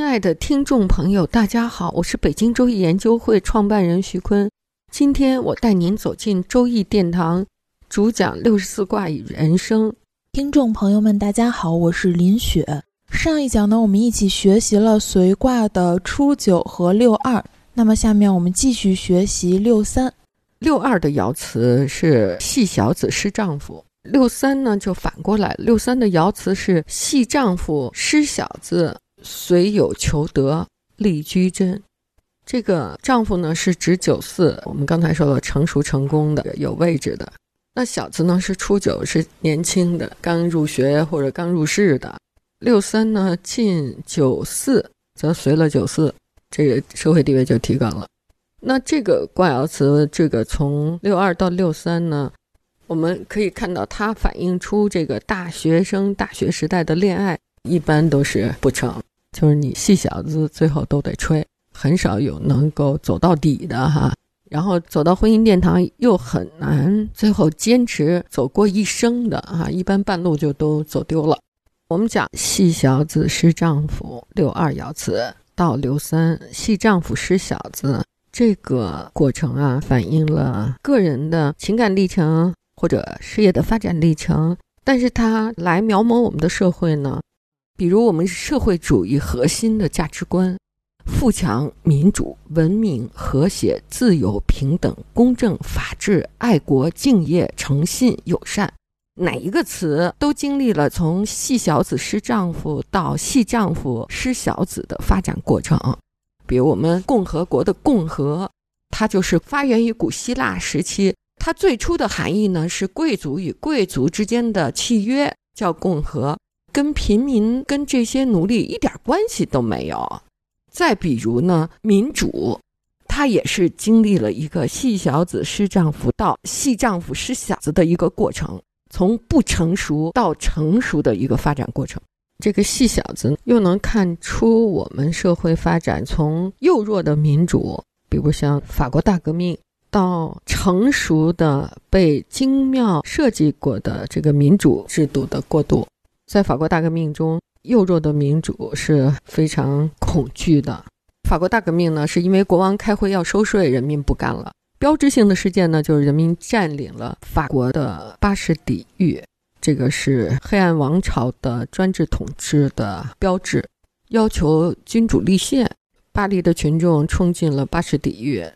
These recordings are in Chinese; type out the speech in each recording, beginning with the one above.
亲爱的听众朋友，大家好，我是北京周易研究会创办人徐坤。今天我带您走进周易殿堂，主讲六十四卦与人生。听众朋友们，大家好，我是林雪。上一讲呢，我们一起学习了随卦的初九和六二。那么下面我们继续学习六三、六二的爻辞是系小子失丈夫，六三呢就反过来，六三的爻辞是系丈夫失小子。随有求得，立居贞。这个丈夫呢，是指九四。我们刚才说了，成熟成功的，有位置的。那小子呢，是初九，是年轻的，刚入学或者刚入世的。六三呢，进九四，则随了九四，这个社会地位就提高了。那这个卦爻辞，这个从六二到六三呢，我们可以看到，它反映出这个大学生大学时代的恋爱，一般都是不成。就是你细小子最后都得吹，很少有能够走到底的哈。然后走到婚姻殿堂又很难，最后坚持走过一生的啊，一般半路就都走丢了。我们讲细小子失丈夫，六二爻辞到六三，细丈夫失小子这个过程啊，反映了个人的情感历程或者事业的发展历程，但是它来描摹我们的社会呢。比如，我们社会主义核心的价值观：富强、民主、文明、和谐、自由、平等、公正、法治、爱国、敬业、诚信、友善，哪一个词都经历了从细小子失丈夫到细丈夫失小子的发展过程。比如，我们共和国的“共和”，它就是发源于古希腊时期，它最初的含义呢是贵族与贵族之间的契约，叫共和。跟平民、跟这些奴隶一点关系都没有。再比如呢，民主，它也是经历了一个细小子失丈夫到细丈夫失小子的一个过程，从不成熟到成熟的一个发展过程。这个细小子又能看出我们社会发展从幼弱的民主，比如像法国大革命，到成熟的被精妙设计过的这个民主制度的过渡。在法国大革命中，幼弱的民主是非常恐惧的。法国大革命呢，是因为国王开会要收税，人民不干了。标志性的事件呢，就是人民占领了法国的巴士底狱，这个是黑暗王朝的专制统治的标志，要求君主立宪。巴黎的群众冲进了巴士底狱，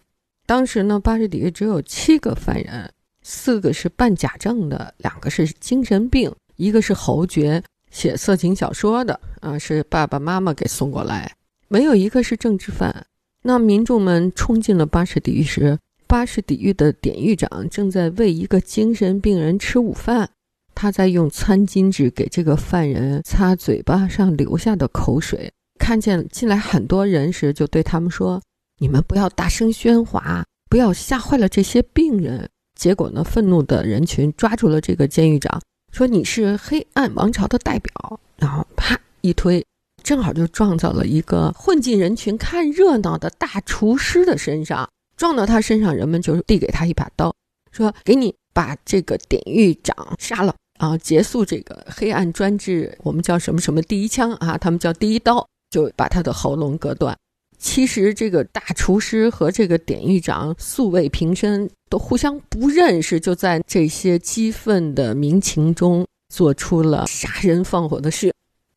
当时呢，巴士底狱只有七个犯人，四个是办假证的，两个是精神病。一个是侯爵写色情小说的啊，是爸爸妈妈给送过来，没有一个是政治犯。那民众们冲进了巴士底狱时，巴士底狱的典狱长正在喂一个精神病人吃午饭，他在用餐巾纸给这个犯人擦嘴巴上留下的口水。看见进来很多人时，就对他们说：“你们不要大声喧哗，不要吓坏了这些病人。”结果呢，愤怒的人群抓住了这个监狱长。说你是黑暗王朝的代表，然后啪一推，正好就撞到了一个混进人群看热闹的大厨师的身上。撞到他身上，人们就递给他一把刀，说：“给你把这个典狱长杀了啊，结束这个黑暗专制。我们叫什么什么第一枪啊？他们叫第一刀，就把他的喉咙割断。”其实这个大厨师和这个典狱长素未平生，都互相不认识，就在这些激愤的民情中做出了杀人放火的事。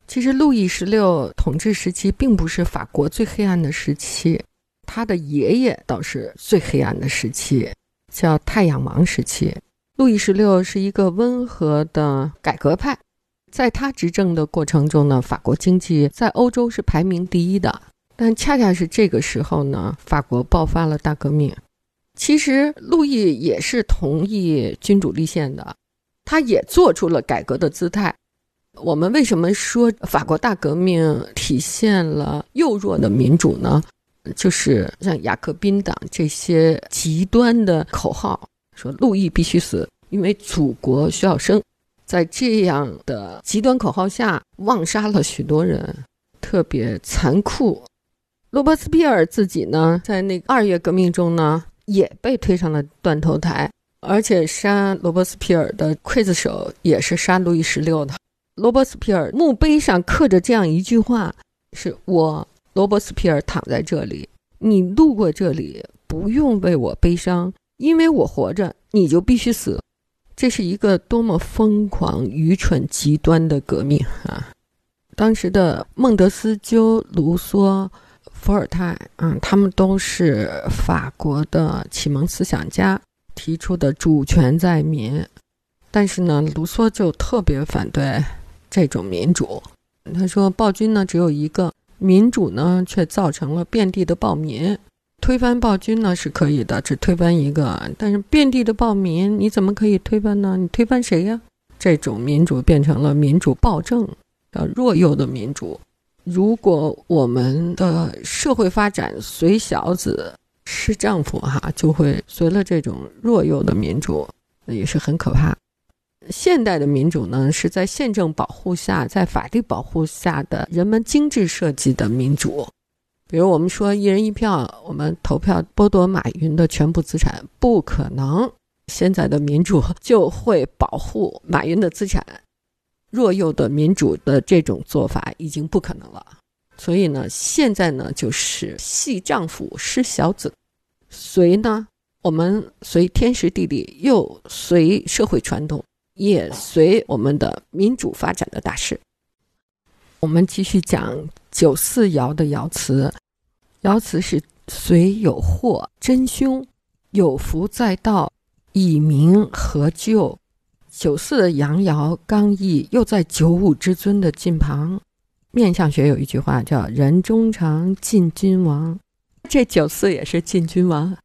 其实路易十六统治时期并不是法国最黑暗的时期，他的爷爷倒是最黑暗的时期，叫太阳王时期。路易十六是一个温和的改革派，在他执政的过程中呢，法国经济在欧洲是排名第一的。但恰恰是这个时候呢，法国爆发了大革命。其实路易也是同意君主立宪的，他也做出了改革的姿态。我们为什么说法国大革命体现了幼弱的民主呢？就是像雅各宾党这些极端的口号，说路易必须死，因为祖国需要生。在这样的极端口号下，妄杀了许多人，特别残酷。罗伯斯庇尔自己呢，在那个二月革命中呢，也被推上了断头台，而且杀罗伯斯庇尔的刽子手也是杀路易十六的。罗伯斯庇尔墓碑上刻着这样一句话：“是我罗伯斯庇尔躺在这里，你路过这里不用为我悲伤，因为我活着，你就必须死。”这是一个多么疯狂、愚蠢、极端的革命啊！当时的孟德斯鸠、卢梭、伏尔泰，嗯，他们都是法国的启蒙思想家提出的“主权在民”，但是呢，卢梭就特别反对这种民主。他说：“暴君呢只有一个，民主呢却造成了遍地的暴民。”推翻暴君呢是可以的，只推翻一个，但是遍地的暴民你怎么可以推翻呢？你推翻谁呀？这种民主变成了民主暴政，叫弱幼的民主。如果我们的社会发展随小子失丈夫，哈，就会随了这种弱幼的民主，也是很可怕。现代的民主呢，是在宪政保护下，在法律保护下的人们精致设计的民主。比如我们说一人一票，我们投票剥夺马云的全部资产，不可能。现在的民主就会保护马云的资产，弱幼的民主的这种做法已经不可能了。所以呢，现在呢就是系丈夫失小子，随呢我们随天时地利，又随社会传统，也随我们的民主发展的大势。我们继续讲九四爻的爻辞，爻辞是“虽有祸真凶，有福在道，以明何救”。九四的阳爻刚毅又在九五之尊的近旁。面相学有一句话叫“人中长，近君王”，这九四也是近君王。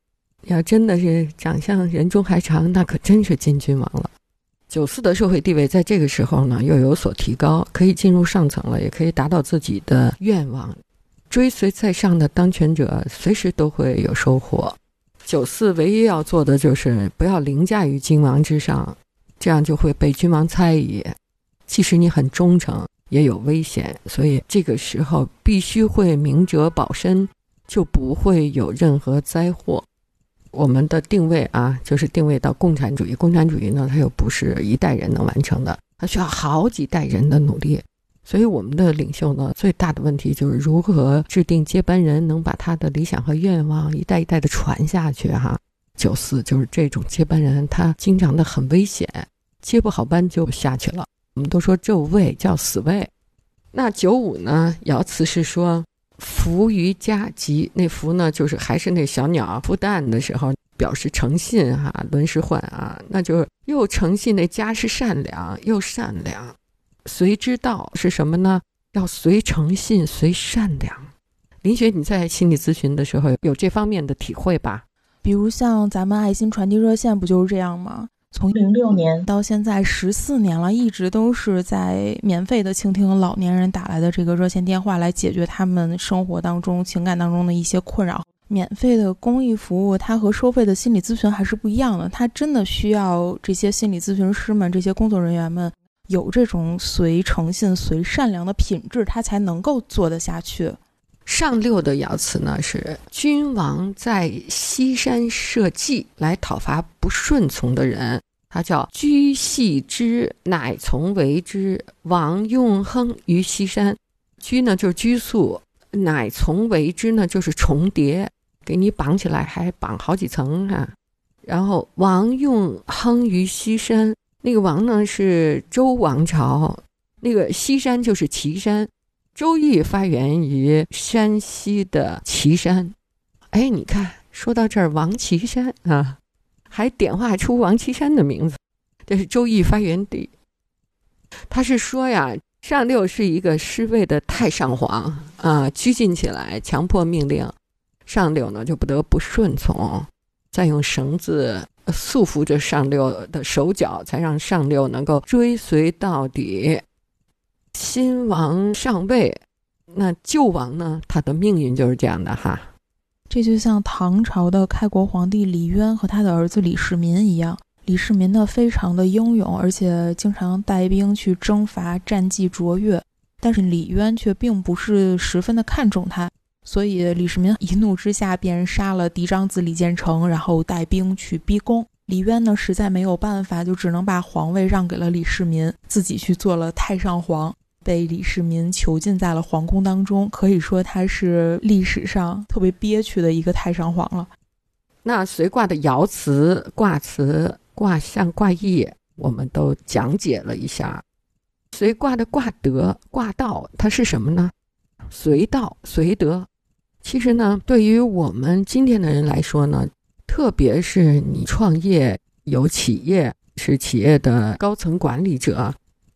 要真的是长相人中还长，那可真是近君王了。九四的社会地位在这个时候呢又有所提高，可以进入上层了，也可以达到自己的愿望。追随在上的当权者随时都会有收获。九四唯一要做的就是不要凌驾于君王之上，这样就会被君王猜疑。即使你很忠诚，也有危险。所以这个时候必须会明哲保身，就不会有任何灾祸。我们的定位啊，就是定位到共产主义。共产主义呢，它又不是一代人能完成的，它需要好几代人的努力。所以，我们的领袖呢，最大的问题就是如何制定接班人，能把他的理想和愿望一代一代的传下去。哈，九四就是这种接班人，他经常的很危险，接不好班就下去了。我们都说这位叫死位。那九五呢？爻辞是说。福于家吉，那福呢，就是还是那小鸟孵蛋的时候，表示诚信哈。轮时换啊，那就是又诚信，那家是善良又善良。随之道是什么呢？要随诚信，随善良。林雪，你在心理咨询的时候有这方面的体会吧？比如像咱们爱心传递热线，不就是这样吗？从零六年到现在十四年了，一直都是在免费的倾听老年人打来的这个热线电话，来解决他们生活当中、情感当中的一些困扰。免费的公益服务，它和收费的心理咨询还是不一样的。它真的需要这些心理咨询师们、这些工作人员们有这种随诚信、随善良的品质，他才能够做得下去。上六的爻辞呢是：君王在西山设计来讨伐不顺从的人，他叫居系之，乃从为之。王用亨于西山，居呢就是拘束，乃从为之呢就是重叠，给你绑起来还绑好几层哈。然后王用亨于西山，那个王呢是周王朝，那个西山就是岐山。周易发源于山西的岐山，哎，你看，说到这儿，王岐山啊，还点化出王岐山的名字，这是周易发源地。他是说呀，上六是一个失位的太上皇啊，拘禁起来，强迫命令，上六呢就不得不顺从，再用绳子束缚着上六的手脚，才让上六能够追随到底。新王上位，那旧王呢？他的命运就是这样的哈。这就像唐朝的开国皇帝李渊和他的儿子李世民一样。李世民呢，非常的英勇，而且经常带兵去征伐，战绩卓越。但是李渊却并不是十分的看重他，所以李世民一怒之下便杀了嫡长子李建成，然后带兵去逼宫。李渊呢，实在没有办法，就只能把皇位让给了李世民，自己去做了太上皇，被李世民囚禁在了皇宫当中。可以说他是历史上特别憋屈的一个太上皇了。那随卦的爻辞、卦辞。卦象、卦意，我们都讲解了一下。随卦的卦德、卦道，它是什么呢？随道、随德。其实呢，对于我们今天的人来说呢，特别是你创业有企业，是企业的高层管理者，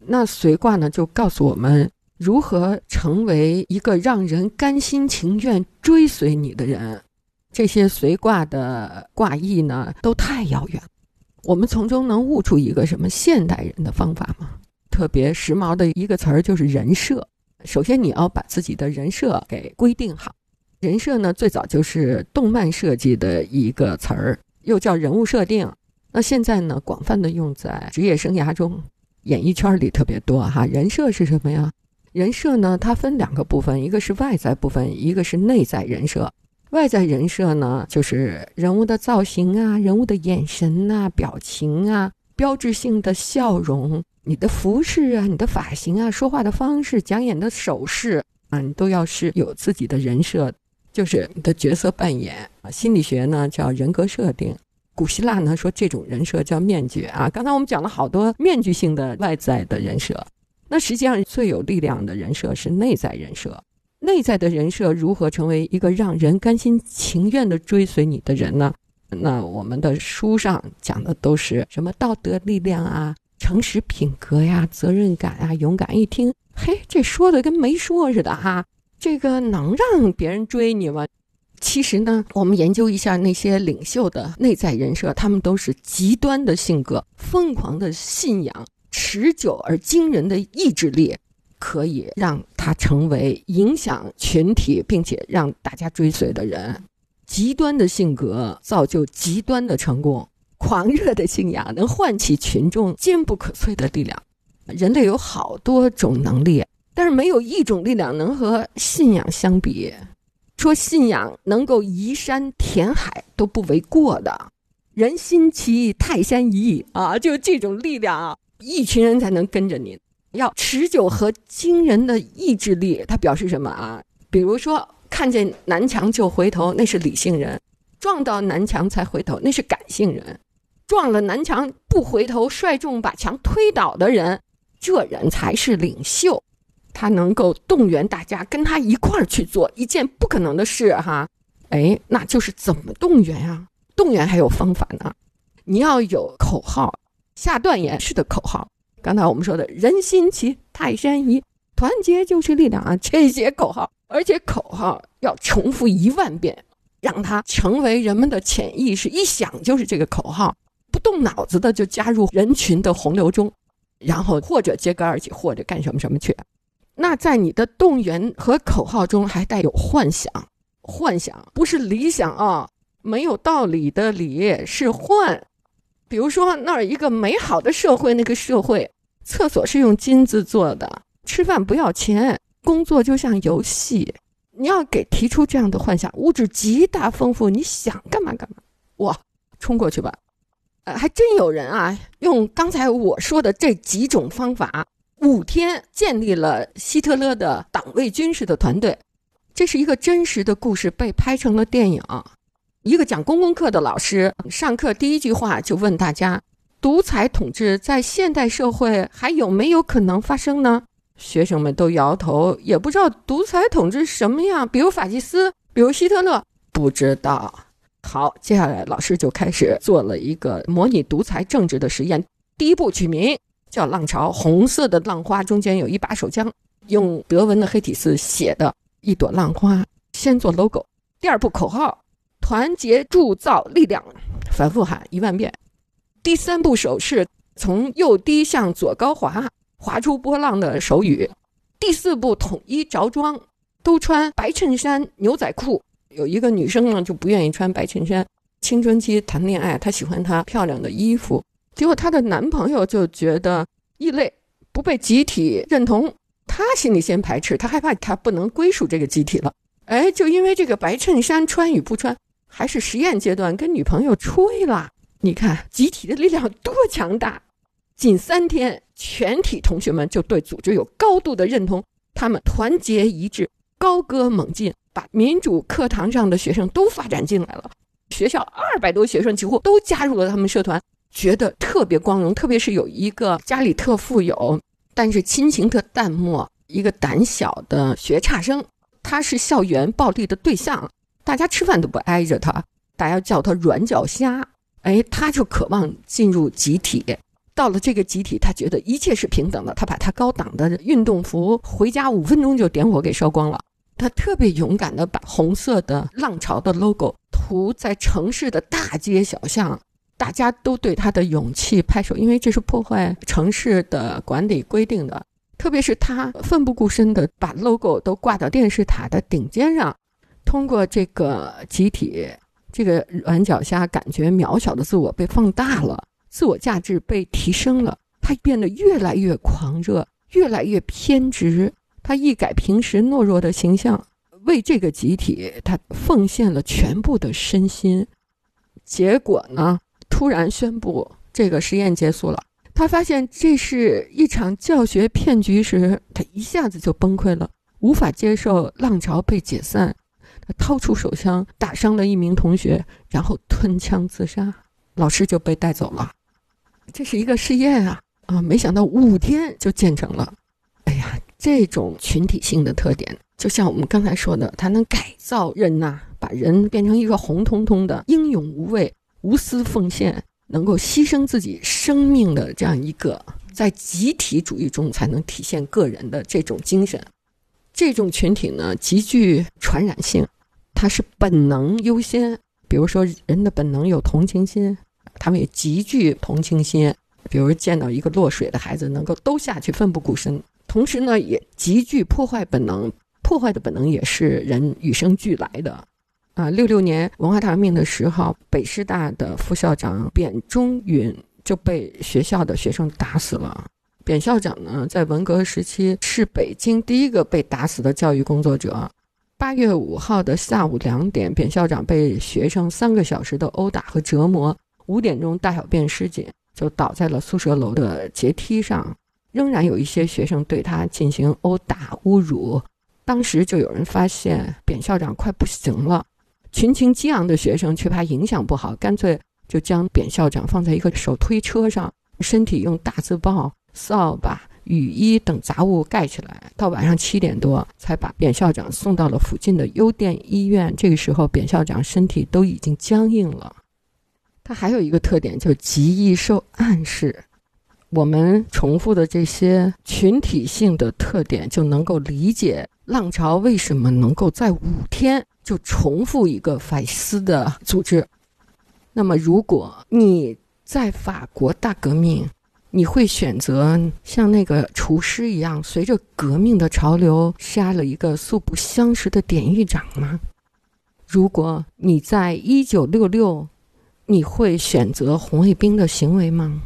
那随卦呢，就告诉我们如何成为一个让人甘心情愿追随你的人。这些随卦的卦意呢，都太遥远。我们从中能悟出一个什么现代人的方法吗？特别时髦的一个词儿就是人设。首先，你要把自己的人设给规定好。人设呢，最早就是动漫设计的一个词儿，又叫人物设定。那现在呢，广泛的用在职业生涯中，演艺圈里特别多哈。人设是什么呀？人设呢，它分两个部分，一个是外在部分，一个是内在人设。外在人设呢，就是人物的造型啊，人物的眼神呐，表情啊，标志性的笑容，你的服饰啊，你的发型啊，说话的方式，讲演的手势啊，你都要是有自己的人设，就是你的角色扮演。心理学呢叫人格设定，古希腊呢说这种人设叫面具啊。刚才我们讲了好多面具性的外在的人设，那实际上最有力量的人设是内在人设。内在的人设如何成为一个让人甘心情愿的追随你的人呢？那我们的书上讲的都是什么道德力量啊、诚实品格呀、责任感啊、勇敢。一听，嘿，这说的跟没说似的哈，这个能让别人追你吗？其实呢，我们研究一下那些领袖的内在人设，他们都是极端的性格、疯狂的信仰、持久而惊人的意志力。可以让他成为影响群体并且让大家追随的人。极端的性格造就极端的成功，狂热的信仰能唤起群众坚不可摧的力量。人类有好多种能力，但是没有一种力量能和信仰相比。说信仰能够移山填海都不为过的。人心齐，泰山移啊！就这种力量啊，一群人才能跟着你。要持久和惊人的意志力，它表示什么啊？比如说，看见南墙就回头，那是理性人；撞到南墙才回头，那是感性人；撞了南墙不回头，率众把墙推倒的人，这人才是领袖。他能够动员大家跟他一块儿去做一件不可能的事，哈。哎，那就是怎么动员呀？动员还有方法呢。你要有口号，下断言式的口号。刚才我们说的“人心齐，泰山移”，团结就是力量啊！这些口号，而且口号要重复一万遍，让它成为人们的潜意识，一想就是这个口号，不动脑子的就加入人群的洪流中，然后或者揭竿而起，或者干什么什么去。那在你的动员和口号中还带有幻想，幻想不是理想啊，没有道理的理是幻。比如说那儿一个美好的社会，那个社会。厕所是用金子做的，吃饭不要钱，工作就像游戏。你要给提出这样的幻想，物质极大丰富，你想干嘛干嘛，哇，冲过去吧！呃，还真有人啊，用刚才我说的这几种方法，五天建立了希特勒的党卫军事的团队。这是一个真实的故事，被拍成了电影。一个讲公共课的老师上课第一句话就问大家。独裁统治在现代社会还有没有可能发生呢？学生们都摇头，也不知道独裁统治什么样，比如法西斯，比如希特勒，不知道。好，接下来老师就开始做了一个模拟独裁政治的实验。第一步取名叫“浪潮”，红色的浪花中间有一把手枪，用德文的黑体字写的一朵浪花，先做 logo。第二步口号：团结铸造力量，反复喊一万遍。第三步手势从右低向左高滑，划出波浪的手语，第四步统一着装，都穿白衬衫、牛仔裤。有一个女生呢就不愿意穿白衬衫，青春期谈恋爱，她喜欢她漂亮的衣服。结果她的男朋友就觉得异类，不被集体认同，他心里先排斥，他害怕他不能归属这个集体了。哎，就因为这个白衬衫穿与不穿，还是实验阶段，跟女朋友吹了。你看集体的力量多强大！仅三天，全体同学们就对组织有高度的认同，他们团结一致，高歌猛进。把民主课堂上的学生都发展进来了，学校二百多学生几乎都加入了他们社团，觉得特别光荣。特别是有一个家里特富有，但是亲情特淡漠，一个胆小的学差生，他是校园暴力的对象，大家吃饭都不挨着他，大家叫他软脚虾。哎，他就渴望进入集体，到了这个集体，他觉得一切是平等的。他把他高档的运动服回家五分钟就点火给烧光了。他特别勇敢的把红色的浪潮的 logo 涂在城市的大街小巷，大家都对他的勇气拍手，因为这是破坏城市的管理规定的。特别是他奋不顾身地把 logo 都挂到电视塔的顶尖上，通过这个集体，这个软脚虾感觉渺小的自我被放大了，自我价值被提升了，他变得越来越狂热，越来越偏执。他一改平时懦弱的形象，为这个集体，他奉献了全部的身心。结果呢，突然宣布这个实验结束了。他发现这是一场教学骗局时，他一下子就崩溃了，无法接受浪潮被解散。他掏出手枪打伤了一名同学，然后吞枪自杀。老师就被带走了。这是一个试验啊啊！没想到五天就建成了。哎呀！这种群体性的特点，就像我们刚才说的，它能改造人呐，把人变成一个红彤彤的、英勇无畏、无私奉献、能够牺牲自己生命的这样一个，在集体主义中才能体现个人的这种精神。这种群体呢，极具传染性，它是本能优先。比如说，人的本能有同情心，他们也极具同情心。比如见到一个落水的孩子，能够都下去奋不顾身。同时呢，也极具破坏本能，破坏的本能也是人与生俱来的。啊，六六年文化大革命的时候，北师大的副校长扁中允就被学校的学生打死了。扁校长呢，在文革时期是北京第一个被打死的教育工作者。八月五号的下午两点，扁校长被学生三个小时的殴打和折磨，五点钟大小便失禁，就倒在了宿舍楼的阶梯上。仍然有一些学生对他进行殴打、侮辱。当时就有人发现扁校长快不行了，群情激昂的学生却怕影响不好，干脆就将扁校长放在一个手推车上，身体用大字报、扫把、雨衣等杂物盖起来。到晚上七点多，才把扁校长送到了附近的邮电医院。这个时候，扁校长身体都已经僵硬了。他还有一个特点，就极易受暗示。我们重复的这些群体性的特点，就能够理解浪潮为什么能够在五天就重复一个法西斯的组织。那么，如果你在法国大革命，你会选择像那个厨师一样，随着革命的潮流杀了一个素不相识的典狱长吗？如果你在一九六六，你会选择红卫兵的行为吗？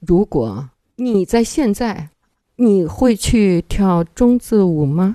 如果你在现在，你会去跳中字舞吗？